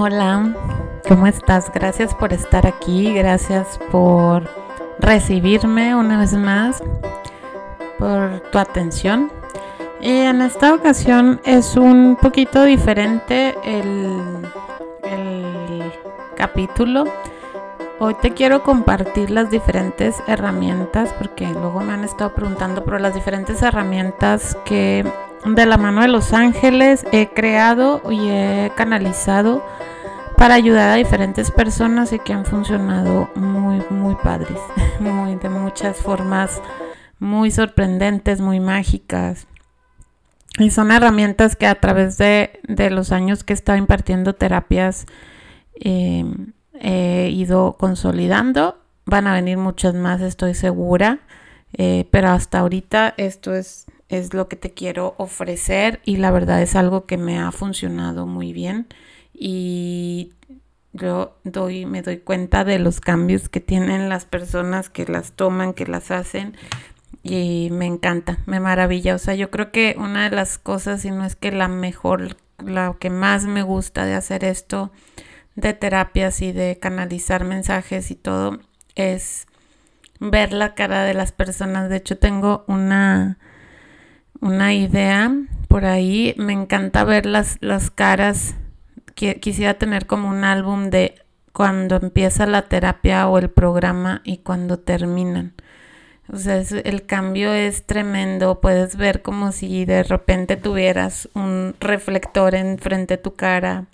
Hola, ¿cómo estás? Gracias por estar aquí, gracias por recibirme una vez más, por tu atención. Y en esta ocasión es un poquito diferente el, el capítulo. Hoy te quiero compartir las diferentes herramientas, porque luego me han estado preguntando por las diferentes herramientas que de la mano de los ángeles he creado y he canalizado para ayudar a diferentes personas y que han funcionado muy, muy padres, muy, de muchas formas muy sorprendentes, muy mágicas. Y son herramientas que a través de, los años que he estado impartiendo terapias em, he ido consolidando. Van a venir muchas más, estoy segura. Eh, pero hasta ahorita esto es, es lo que te quiero ofrecer y la verdad es algo que me ha funcionado muy bien y yo doy, me doy cuenta de los cambios que tienen las personas que las toman, que las hacen y me encanta, me maravilla. O sea, yo creo que una de las cosas, y no es que la mejor, la que más me gusta de hacer esto, de terapias y de canalizar mensajes y todo, es ver la cara de las personas. De hecho, tengo una, una idea por ahí. Me encanta ver las, las caras quisiera tener como un álbum de cuando empieza la terapia o el programa y cuando terminan. O sea, el cambio es tremendo. Puedes ver como si de repente tuvieras un reflector enfrente de tu cara,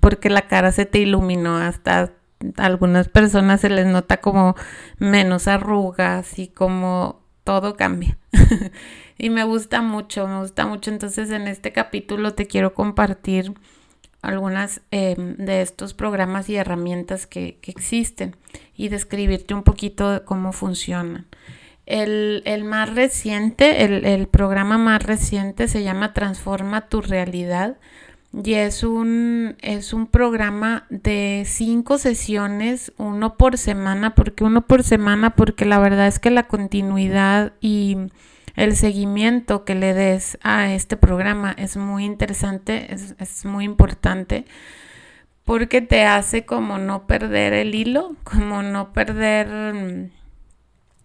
porque la cara se te iluminó. Hasta algunas personas se les nota como menos arrugas y como todo cambia. y me gusta mucho, me gusta mucho. Entonces en este capítulo te quiero compartir algunas em, de estos programas y herramientas que, existen y describirte un poquito de cómo funcionan. El, más reciente, el, programa más reciente se llama Transforma tu realidad y es un, es un programa de cinco sesiones, uno por semana. ¿Por qué uno por semana? Porque la verdad es que la continuidad y el seguimiento que le des a este programa es muy interesante, es, muy importante porque te hace como no perder el hilo, como no perder mm,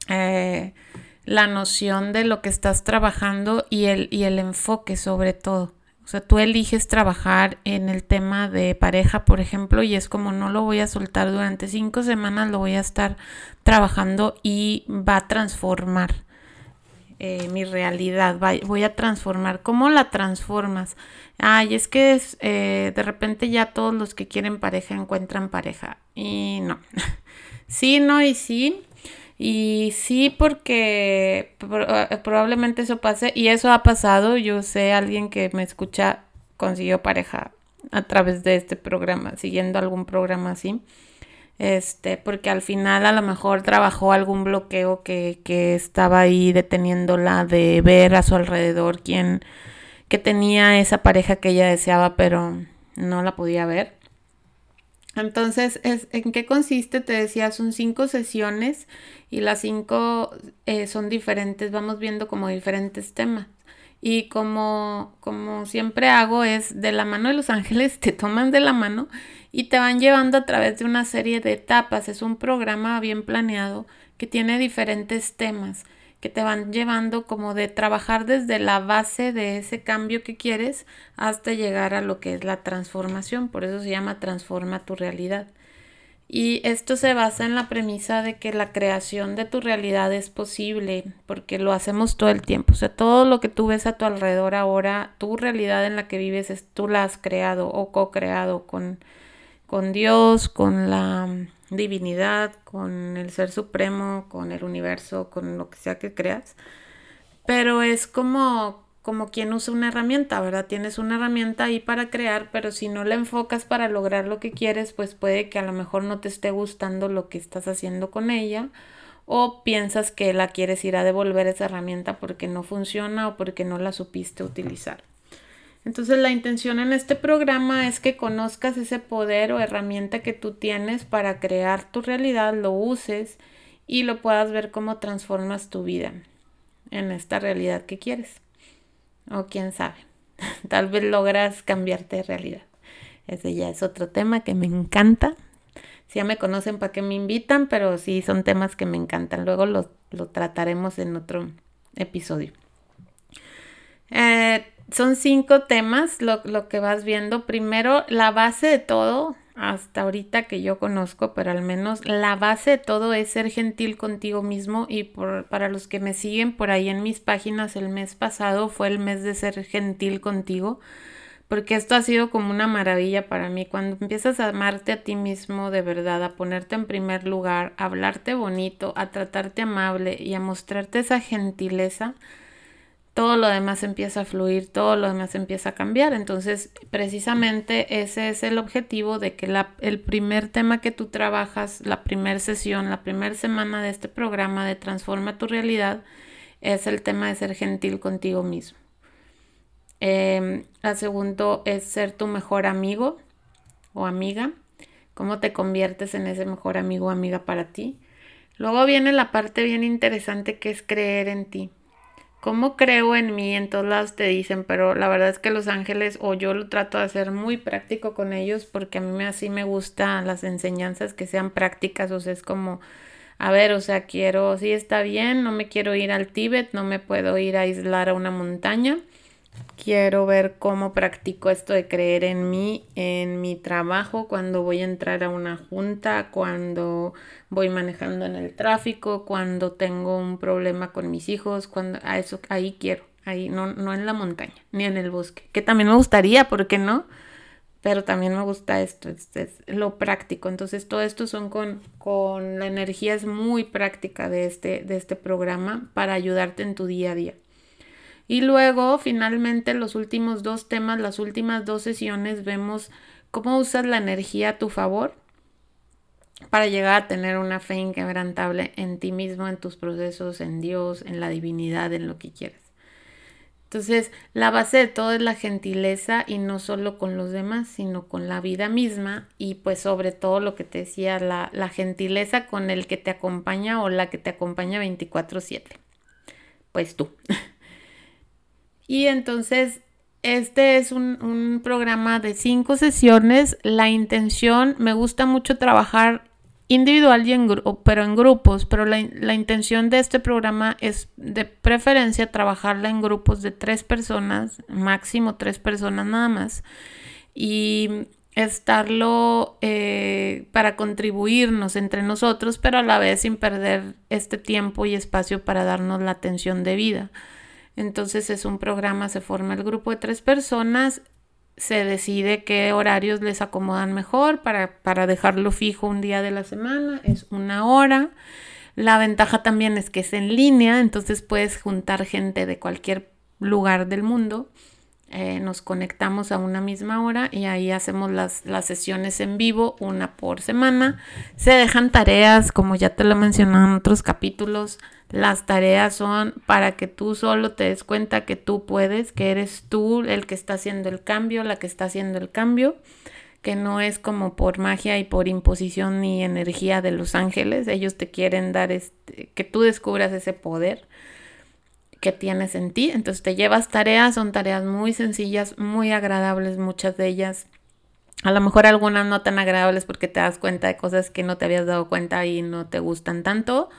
eh, la noción de lo que estás trabajando y el, y el enfoque sobre todo. O sea, tú eliges trabajar en el tema de pareja, por ejemplo, y es como no lo voy a soltar durante cinco semanas, lo voy a estar trabajando y va a transformar eh, mi realidad, voy a transformar. ¿Cómo la transformas? Ay, es que eh, de repente ya todos los que quieren pareja encuentran pareja. Y no. sí, no y sí. Y sí, porque eh, probablemente eso pase. Y eso ha pasado. Yo sé, alguien que me escucha consiguió pareja a través de este programa, siguiendo algún programa así este, porque al final a lo mejor trabajó algún bloqueo que, que estaba ahí deteniéndola de ver a su alrededor quién, que tenía esa pareja que ella deseaba, pero no la podía ver. Entonces, ¿en qué consiste? Te decía, son cinco sesiones y las cinco eh, son diferentes, vamos viendo como diferentes temas. Y como, como siempre hago es de la mano de los ángeles, te toman de la mano y te van llevando a través de una serie de etapas. Es un programa bien planeado que tiene diferentes temas que te van llevando como de trabajar desde la base de ese cambio que quieres hasta llegar a lo que es la transformación. Por eso se llama transforma tu realidad. Y esto se basa en la premisa de que la creación de tu realidad es posible, porque lo hacemos todo el tiempo. O sea, todo lo que tú ves a tu alrededor ahora, tu realidad en la que vives, es, tú la has creado o co-creado con, con Dios, con la divinidad, con el ser supremo, con el universo, con lo que sea que creas. Pero es como como quien usa una herramienta, ¿verdad? Tienes una herramienta ahí para crear, pero si no la enfocas para lograr lo que quieres, pues puede que a lo mejor no te esté gustando lo que estás haciendo con ella o piensas que la quieres ir a devolver esa herramienta porque no funciona o porque no la supiste utilizar. Entonces la intención en este programa es que conozcas ese poder o herramienta que tú tienes para crear tu realidad, lo uses y lo puedas ver cómo transformas tu vida en esta realidad que quieres. O quién sabe, tal vez logras cambiarte de realidad. Ese ya es otro tema que me encanta. Si ya me conocen, ¿para qué me invitan? Pero sí, son temas que me encantan. Luego lo, trataremos en otro episodio. Eh, son cinco temas lo, lo, que vas viendo. Primero, la base de todo, hasta ahorita que yo conozco, pero al menos la base de todo es ser gentil contigo mismo. Y por, para los que me siguen por ahí en mis páginas, el mes pasado fue el mes de ser gentil contigo porque esto ha sido como una maravilla para mí. Cuando empiezas a amarte a ti mismo de verdad, a ponerte en primer lugar, a hablarte bonito, a tratarte amable y a mostrarte esa gentileza, todo lo demás empieza a fluir, todo lo demás empieza a cambiar. Entonces, precisamente ese es el objetivo de que la, el primer tema que tú trabajas, la primera sesión, la primera semana de este programa de Transforma tu realidad, es el tema de ser gentil contigo mismo. Eh, la segundo es ser tu mejor amigo o amiga. Cómo te conviertes en ese mejor amigo o amiga para ti. Luego viene la parte bien interesante que es creer en ti. ¿Cómo creo en mí? En todos lados te dicen, pero la verdad es que los ángeles o yo lo trato de hacer muy práctico con ellos porque a mí así me gustan las enseñanzas que sean prácticas, o sea, es como, a ver, o sea, quiero, sí está bien, no me quiero ir al Tíbet, no me puedo ir a aislar a una montaña, Quiero ver cómo practico esto de creer en mí, en mi trabajo, cuando voy a entrar a una junta, cuando voy manejando en el tráfico, cuando tengo un problema con mis hijos, cuando a eso ahí quiero, ahí no, no en la montaña, ni en el bosque, que también me gustaría, ¿por qué no? Pero también me gusta esto, es lo práctico. Entonces, todo esto son con, con la energía es muy práctica de este, de este programa para ayudarte en tu día a día. Y luego, finalmente, los últimos dos temas, las últimas dos sesiones, vemos cómo usas la energía a tu favor para llegar a tener una fe inquebrantable en ti mismo, en tus procesos, en Dios, en la divinidad, en lo que quieras. Entonces, la base de todo es la gentileza y no solo con los demás, sino con la vida misma y pues sobre todo lo que te decía, la, la gentileza con el que te acompaña o la que te acompaña 24/7. Pues tú. Y entonces, este es un, programa de cinco sesiones. La intención, me gusta mucho trabajar individual y en pero en grupos, pero la, la, intención de este programa es de preferencia trabajarla en grupos de tres personas, máximo tres personas nada más, y estarlo eh, para contribuirnos entre nosotros, pero a la vez sin perder este tiempo y espacio para darnos la atención debida. Entonces es un programa, se forma el grupo de tres personas, se decide qué horarios les acomodan mejor para, para dejarlo fijo un día de la semana, es una hora. La ventaja también es que es en línea, entonces puedes juntar gente de cualquier lugar del mundo. Eh, nos conectamos a una misma hora y ahí hacemos las, las, sesiones en vivo, una por semana. Se dejan tareas, como ya te lo he mencionado en otros capítulos, las tareas son para que tú solo te des cuenta que tú puedes, que eres tú el que está haciendo el cambio, la que está haciendo el cambio, que no es como por magia y por imposición ni energía de los ángeles. Ellos te quieren dar este, que tú descubras ese poder que tienes en ti. Entonces te llevas tareas, son tareas muy sencillas, muy agradables, muchas de ellas. A lo mejor algunas no tan agradables porque te das cuenta de cosas que no te habías dado cuenta y no te gustan tanto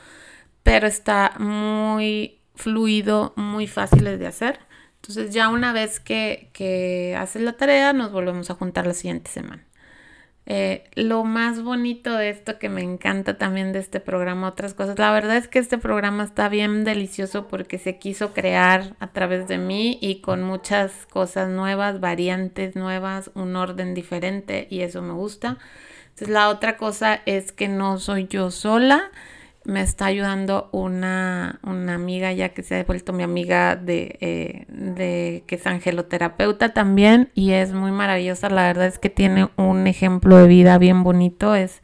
pero está muy fluido, muy fácil de hacer. Entonces ya una vez que, que haces la tarea, nos volvemos a juntar la siguiente semana. Eh, lo más bonito de esto que me encanta también de este programa, otras cosas, la verdad es que este programa está bien delicioso porque se quiso crear a través de mí y con muchas cosas nuevas, variantes nuevas, un orden diferente y eso me gusta. Entonces la otra cosa es que no soy yo sola, me está ayudando una, amiga ya que se ha vuelto mi amiga de, eh, de, que es angeloterapeuta también y es muy maravillosa. La verdad es que tiene un ejemplo de vida bien bonito. Es,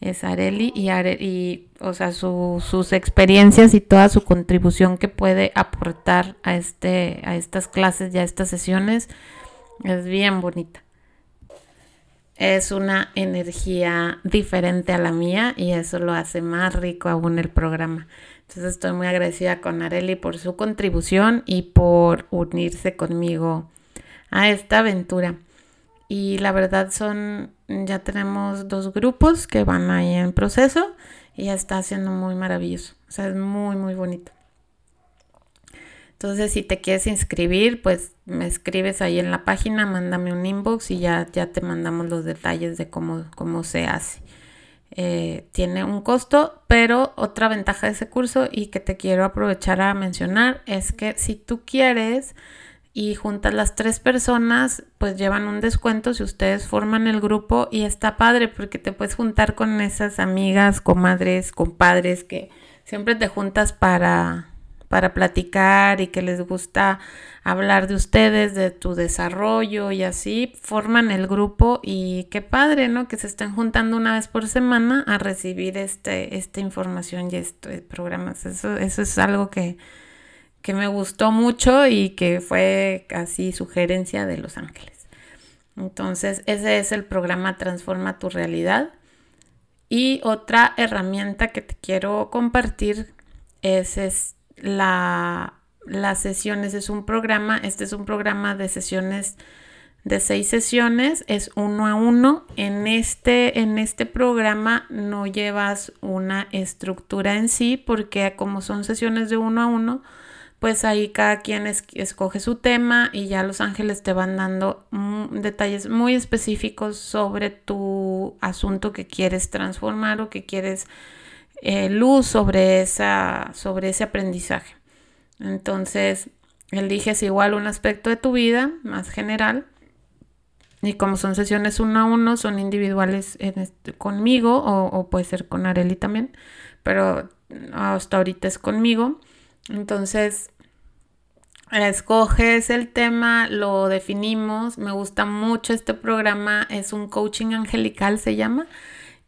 es Areli y, y o sea, sus experiencias y toda su contribución que puede aportar a, este, a estas clases y a estas sesiones es bien bonita es una energía diferente a la mía y eso lo hace más rico aún el programa. Entonces estoy muy agradecida con Areli por su contribución y por unirse conmigo a esta aventura. y la verdad son, ya tenemos dos grupos que van ahí en proceso y está siendo muy maravilloso. O sea, es muy, muy bonito. Entonces, si te quieres inscribir, pues me escribes ahí en la página, mándame un inbox y ya, ya te mandamos los detalles de cómo, cómo se hace. Eh, tiene un costo, pero otra ventaja de ese curso y que te quiero aprovechar a mencionar es que si tú quieres y juntas las tres personas, pues llevan un descuento si ustedes forman el grupo y está padre porque te puedes juntar con esas amigas, comadres, compadres que siempre te juntas para para platicar y que les gusta hablar de ustedes, de tu desarrollo y así, forman el grupo y qué padre, ¿no? Que se estén juntando una vez por semana a recibir este, esta información y estos programas. Eso, eso es algo que, que me gustó mucho y que fue casi sugerencia de Los Ángeles. Entonces, ese es el programa Transforma tu realidad. Y otra herramienta que te quiero compartir es este la, las sesiones. Es un programa, este es un programa de sesiones de seis sesiones, es uno a uno. En este, en este programa no llevas una estructura en sí, porque como son sesiones de uno a uno, pues ahí cada quien escoge su tema y ya los ángeles te van dando detalles muy específicos sobre tu asunto que quieres transformar o que quieres eh, luz sobre, esa, sobre ese aprendizaje. Entonces, eliges igual un aspecto de tu vida más general. Y como son sesiones uno a uno, son individuales este, conmigo o, o, puede ser con Areli también, pero hasta ahorita es conmigo. Entonces, escoges el tema, lo definimos. Me gusta mucho este programa, es un coaching angelical, se llama.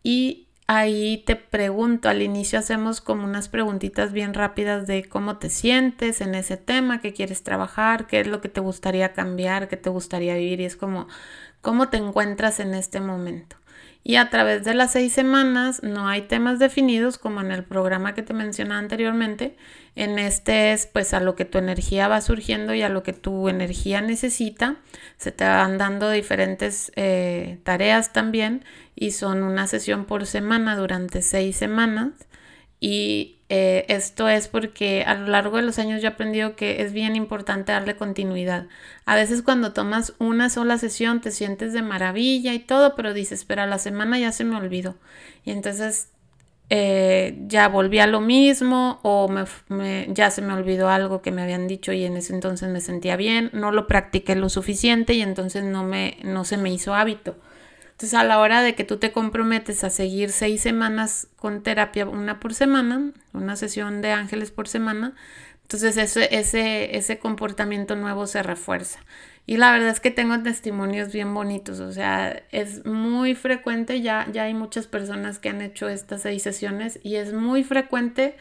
Y ahí te pregunto, al inicio hacemos como unas preguntitas bien rápidas de cómo te sientes en ese tema, qué quieres trabajar, qué es lo que te gustaría cambiar, qué te gustaría vivir y es como cómo te encuentras en este momento. Y a través de las seis semanas no hay temas definidos como en el programa que te mencionaba anteriormente. En este es pues a lo que tu energía va surgiendo y a lo que tu energía necesita. Se te van dando diferentes eh, tareas también y son una sesión por semana durante seis semanas. Y eh, esto es porque a lo largo de los años yo he aprendido que es bien importante darle continuidad. A veces cuando tomas una sola sesión te sientes de maravilla y todo, pero dices, pero a la semana ya se me olvidó. Y entonces eh, ya volví a lo mismo o me, ya se me olvidó algo que me habían dicho y en ese entonces me sentía bien, no lo practiqué lo suficiente y entonces no, me, no se me hizo hábito. Entonces, a la hora de que tú te comprometes a seguir seis semanas con terapia, una por semana, una sesión de ángeles por semana, entonces ese, ese, ese comportamiento nuevo se refuerza. Y la verdad es que tengo testimonios bien bonitos, o sea, es muy frecuente, ya, ya hay muchas personas que han hecho estas seis sesiones y es muy frecuente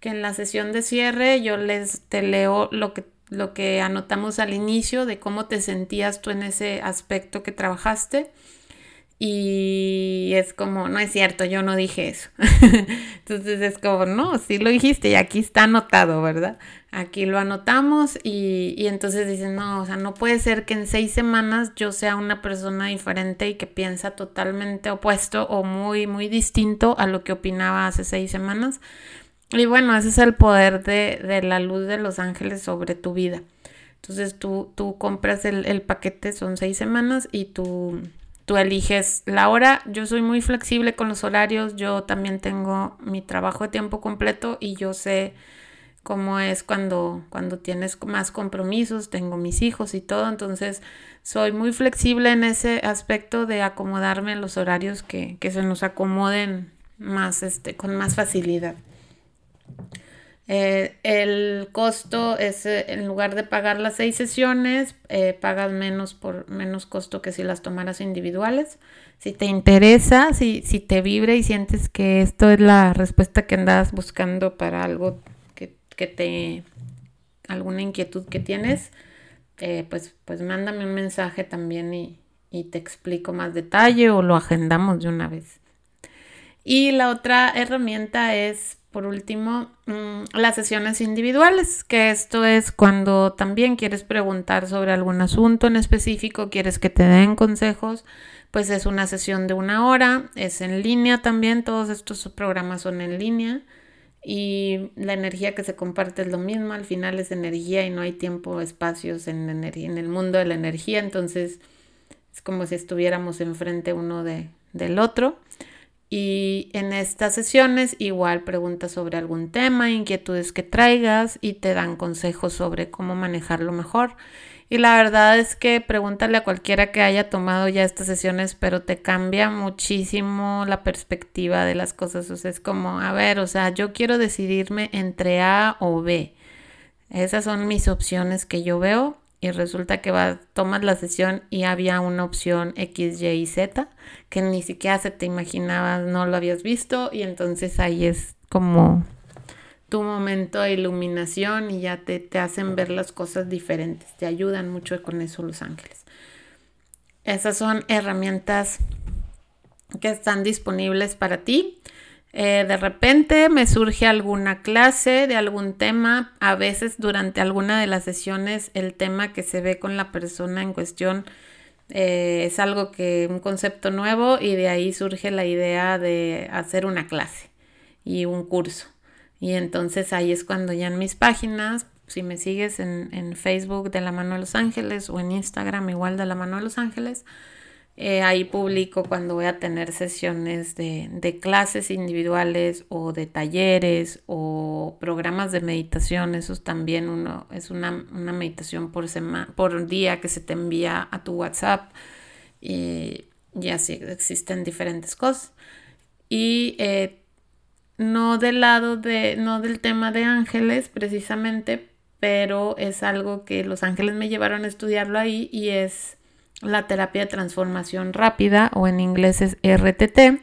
que en la sesión de cierre yo les te leo lo que, lo que anotamos al inicio de cómo te sentías tú en ese aspecto que trabajaste y es como, no es cierto, yo no dije eso. Entonces es como, no, sí lo dijiste y aquí está anotado, ¿verdad? Aquí lo anotamos y, y, entonces dicen, no, o sea, no puede ser que en seis semanas yo sea una persona diferente y que piensa totalmente opuesto o muy, muy distinto a lo que opinaba hace seis semanas. Y bueno, ese es el poder de, de la luz de los ángeles sobre tu vida. Entonces tú, tú compras el, el paquete, son seis semanas y tú Tú eliges la hora. Yo soy muy flexible con los horarios. Yo también tengo mi trabajo de tiempo completo y yo sé cómo es cuando, cuando tienes más compromisos. Tengo mis hijos y todo. Entonces soy muy flexible en ese aspecto de acomodarme los horarios que, que se nos acomoden más, este, con más facilidad. Eh, el costo es, eh, en lugar de pagar las seis sesiones, eh, pagas menos por menos costo que si las tomaras individuales. Si te interesa, si, si te vibra y sientes que esto es la respuesta que andas buscando para algo que, que te, alguna inquietud que tienes, pues, pues mándame un mensaje también y, y te explico más detalle o lo agendamos de una vez. Y la otra herramienta es por último, mm, las sesiones individuales, que esto es cuando también quieres preguntar sobre algún asunto en específico, quieres que te den consejos, pues es una sesión de una hora, es en línea también, todos estos programas son en línea y la energía que se comparte es lo mismo, al final es energía y no hay tiempo, espacios en, en el mundo de la energía, entonces es como si estuviéramos enfrente uno de, del otro. Y en estas sesiones igual preguntas sobre algún tema, inquietudes que traigas y te dan consejos sobre cómo manejarlo mejor. Y la verdad es que pregúntale a cualquiera que haya tomado ya estas sesiones, pero te cambia muchísimo la perspectiva de las cosas. O sea, es como, a ver, o sea, yo quiero decidirme entre A o B. Esas son mis opciones que yo veo y resulta que va, tomas la sesión y había una opción X, Y y Z que ni siquiera se te imaginaba, no lo habías visto y entonces ahí es como tu momento de iluminación y ya te, te hacen ver las cosas diferentes, te ayudan mucho con eso los ángeles. Esas son herramientas que están disponibles para ti. Eh, de repente me surge alguna clase de algún tema, a veces durante alguna de las sesiones el tema que se ve con la persona en cuestión eh, es algo que, un concepto nuevo y de ahí surge la idea de hacer una clase y un curso. Y entonces ahí es cuando ya en mis páginas, si me sigues en, en Facebook de la mano de los ángeles o en Instagram igual de la mano de los ángeles, eh, ahí publico cuando voy a tener sesiones de, clases individuales o de talleres o programas de meditación. Eso es también uno, es una, meditación por, semana, por día que se te envía a tu WhatsApp. Y, así existen diferentes cosas. Y eh, no del lado de, no del tema de ángeles precisamente, pero es algo que los ángeles me llevaron a estudiarlo ahí y es la terapia de transformación rápida o en inglés es RTT.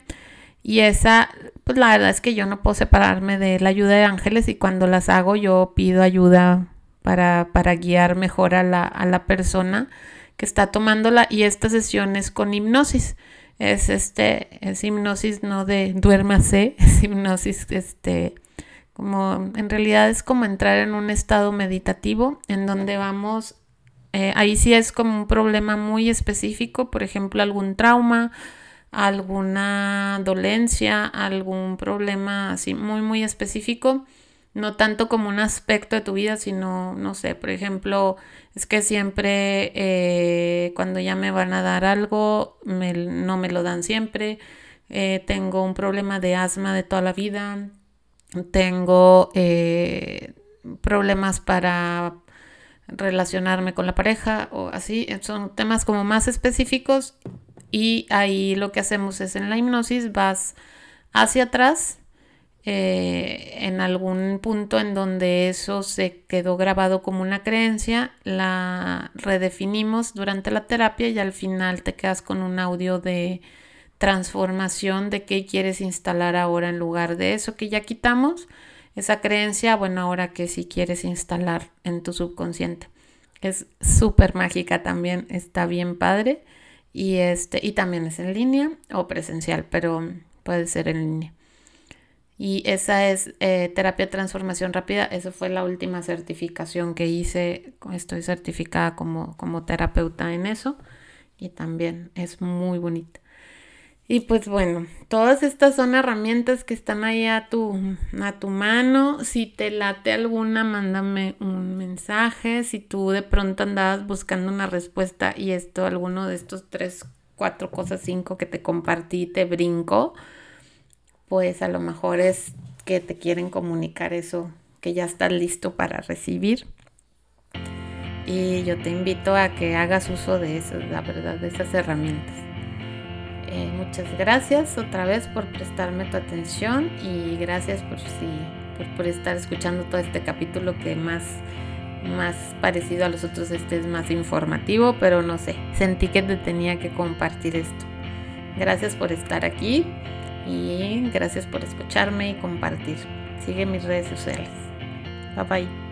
Y esa, pues la verdad es que yo no puedo separarme de la ayuda de ángeles y cuando las hago yo pido ayuda para, para guiar mejor a la, a la persona que está tomándola y esta sesión es con hipnosis. Es este, es hipnosis no de duérmase, es hipnosis este como en realidad es como entrar en un estado meditativo en donde vamos eh, ahí sí es como un problema muy específico, por ejemplo, algún trauma, alguna dolencia, algún problema así muy, muy específico, no tanto como un aspecto de tu vida, sino, no sé, por ejemplo, es que siempre eh, cuando ya me van a dar algo, no me lo dan siempre, eh, tengo un problema de asma de toda la vida, tengo problemas para relacionarme con la pareja o así. Son temas como más específicos y ahí lo que hacemos es en la hipnosis vas hacia atrás eh, en algún punto en donde eso se quedó grabado como una creencia, la redefinimos durante la terapia y al final te quedas con un audio de transformación de qué quieres instalar ahora en lugar de eso que ya quitamos esa creencia, bueno, ahora que si quieres instalar en tu subconsciente. Es súper mágica también, está bien padre. Y, este, y también es en línea o presencial, pero puede ser en línea. Y esa es eh, terapia transformación rápida. Esa fue la última certificación que hice. Estoy certificada como, como terapeuta en eso. Y también es muy bonita. Y pues bueno, todas estas son herramientas que están ahí a tu, a tu mano. Si te late alguna, mándame un mensaje. Si tú de pronto andabas buscando una respuesta y esto, alguno de estos tres, cuatro cosas, cinco que te compartí, te brinco, pues a lo mejor es que te quieren comunicar eso, que ya estás listo para recibir. Y yo te invito a que hagas uso de eso, la verdad, de esas herramientas. Eh, muchas gracias otra vez por prestarme tu atención y gracias por, por, estar escuchando todo este capítulo que más, más parecido a los otros, este es más informativo, pero no sé, sentí que te tenía que compartir esto. Gracias por estar aquí y gracias por escucharme y compartir. Sigue mis redes sociales. Bye bye.